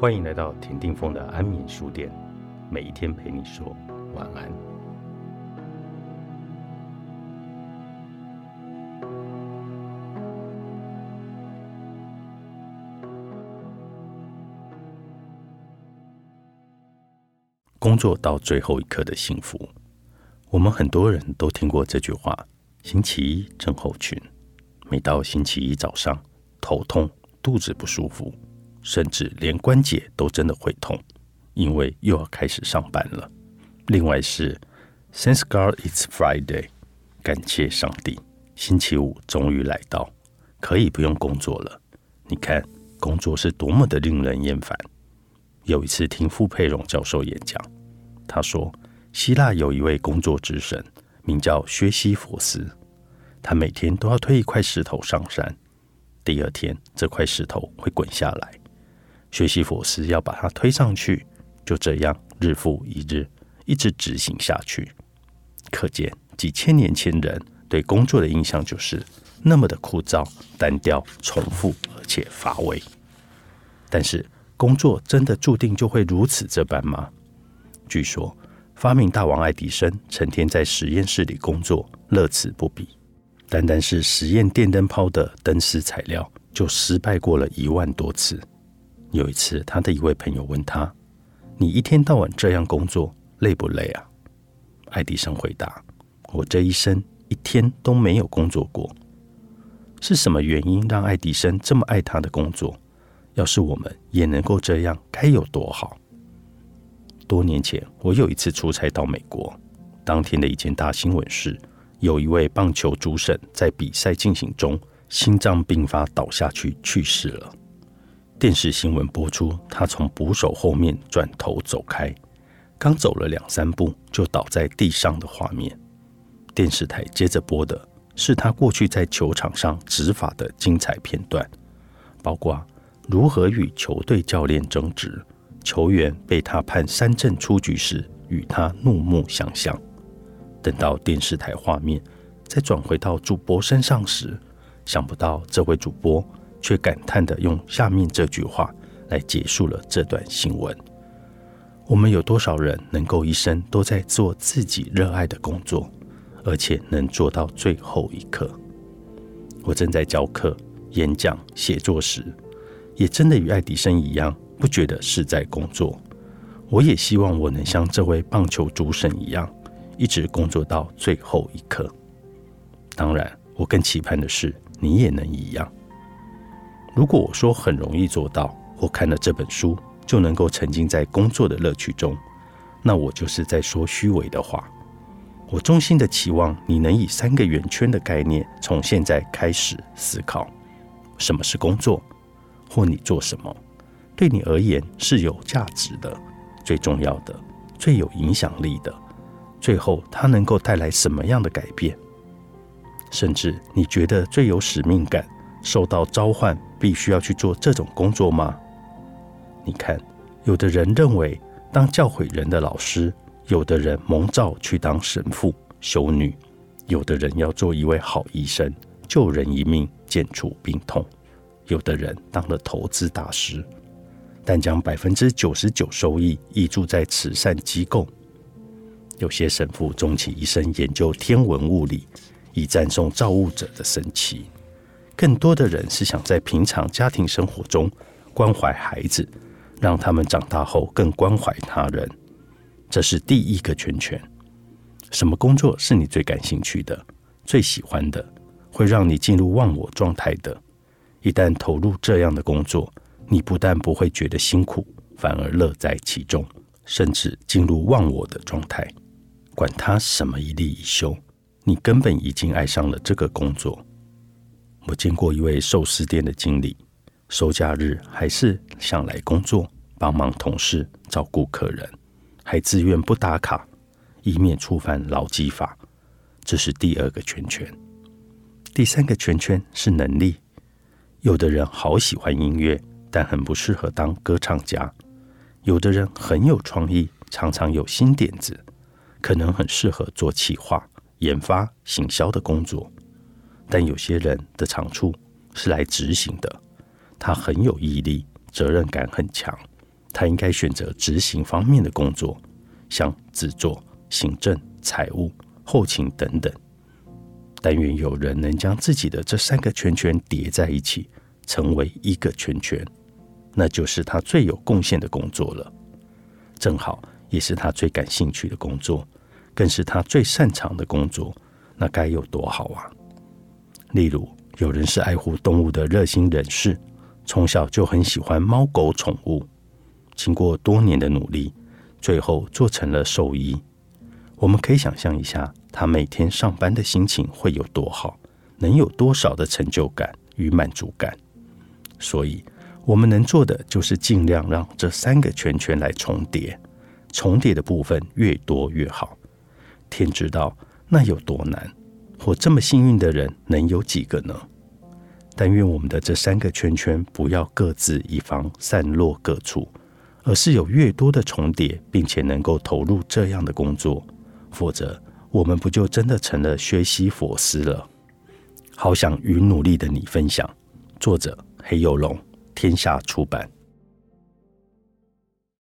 欢迎来到田定峰的安眠书店，每一天陪你说晚安。工作到最后一刻的幸福，我们很多人都听过这句话。星期一症候群，每到星期一早上，头痛、肚子不舒服。甚至连关节都真的会痛，因为又要开始上班了。另外是，Thank God it's Friday，感谢上帝，星期五终于来到，可以不用工作了。你看，工作是多么的令人厌烦。有一次听傅佩荣教授演讲，他说，希腊有一位工作之神，名叫薛西佛斯，他每天都要推一块石头上山，第二天这块石头会滚下来。学习佛斯要把它推上去，就这样日复一日，一直执行下去。可见几千年前人对工作的印象就是那么的枯燥、单调、重复而且乏味。但是，工作真的注定就会如此这般吗？据说，发明大王爱迪生成天在实验室里工作，乐此不疲。单单是实验电灯泡的灯丝材料，就失败过了一万多次。有一次，他的一位朋友问他：“你一天到晚这样工作，累不累啊？”爱迪生回答：“我这一生一天都没有工作过。”是什么原因让爱迪生这么爱他的工作？要是我们也能够这样，该有多好！多年前，我有一次出差到美国，当天的一件大新闻是，有一位棒球主审在比赛进行中心脏病发倒下去去世了。电视新闻播出，他从捕手后面转头走开，刚走了两三步就倒在地上的画面。电视台接着播的是他过去在球场上执法的精彩片段，包括如何与球队教练争执，球员被他判三振出局时与他怒目相向。等到电视台画面再转回到主播身上时，想不到这位主播。却感叹的用下面这句话来结束了这段新闻：我们有多少人能够一生都在做自己热爱的工作，而且能做到最后一刻？我正在教课、演讲、写作时，也真的与爱迪生一样，不觉得是在工作。我也希望我能像这位棒球主审一样，一直工作到最后一刻。当然，我更期盼的是你也能一样。如果我说很容易做到，我看了这本书就能够沉浸在工作的乐趣中，那我就是在说虚伪的话。我衷心的期望你能以三个圆圈的概念，从现在开始思考：什么是工作，或你做什么对你而言是有价值的、最重要的、最有影响力的。最后，它能够带来什么样的改变？甚至你觉得最有使命感。受到召唤，必须要去做这种工作吗？你看，有的人认为当教诲人的老师，有的人蒙召去当神父、修女，有的人要做一位好医生，救人一命，减除病痛；有的人当了投资大师，但将百分之九十九收益挹注在慈善机构；有些神父终其一生研究天文物理，以赞颂造物者的神奇。更多的人是想在平常家庭生活中关怀孩子，让他们长大后更关怀他人。这是第一个圈圈。什么工作是你最感兴趣的、最喜欢的，会让你进入忘我状态的？一旦投入这样的工作，你不但不会觉得辛苦，反而乐在其中，甚至进入忘我的状态。管他什么一例一休，你根本已经爱上了这个工作。我见过一位寿司店的经理，收假日还是想来工作，帮忙同事照顾客人，还自愿不打卡，以免触犯劳基法。这是第二个圈圈。第三个圈圈是能力。有的人好喜欢音乐，但很不适合当歌唱家；有的人很有创意，常常有新点子，可能很适合做企划、研发、行销的工作。但有些人的长处是来执行的，他很有毅力，责任感很强，他应该选择执行方面的工作，像制作、行政、财务、后勤等等。但愿有人能将自己的这三个圈圈叠在一起，成为一个圈圈，那就是他最有贡献的工作了。正好也是他最感兴趣的工作，更是他最擅长的工作，那该有多好啊！例如，有人是爱护动物的热心人士，从小就很喜欢猫狗宠物。经过多年的努力，最后做成了兽医。我们可以想象一下，他每天上班的心情会有多好，能有多少的成就感与满足感。所以，我们能做的就是尽量让这三个圈圈来重叠，重叠的部分越多越好。天知道那有多难，或这么幸运的人能有几个呢？但愿我们的这三个圈圈不要各自一方，散落各处。而是有越多的重叠，并且能够投入这样的工作，否则我们不就真的成了学习佛斯了？好想与努力的你分享。作者：黑幼龙，天下出版。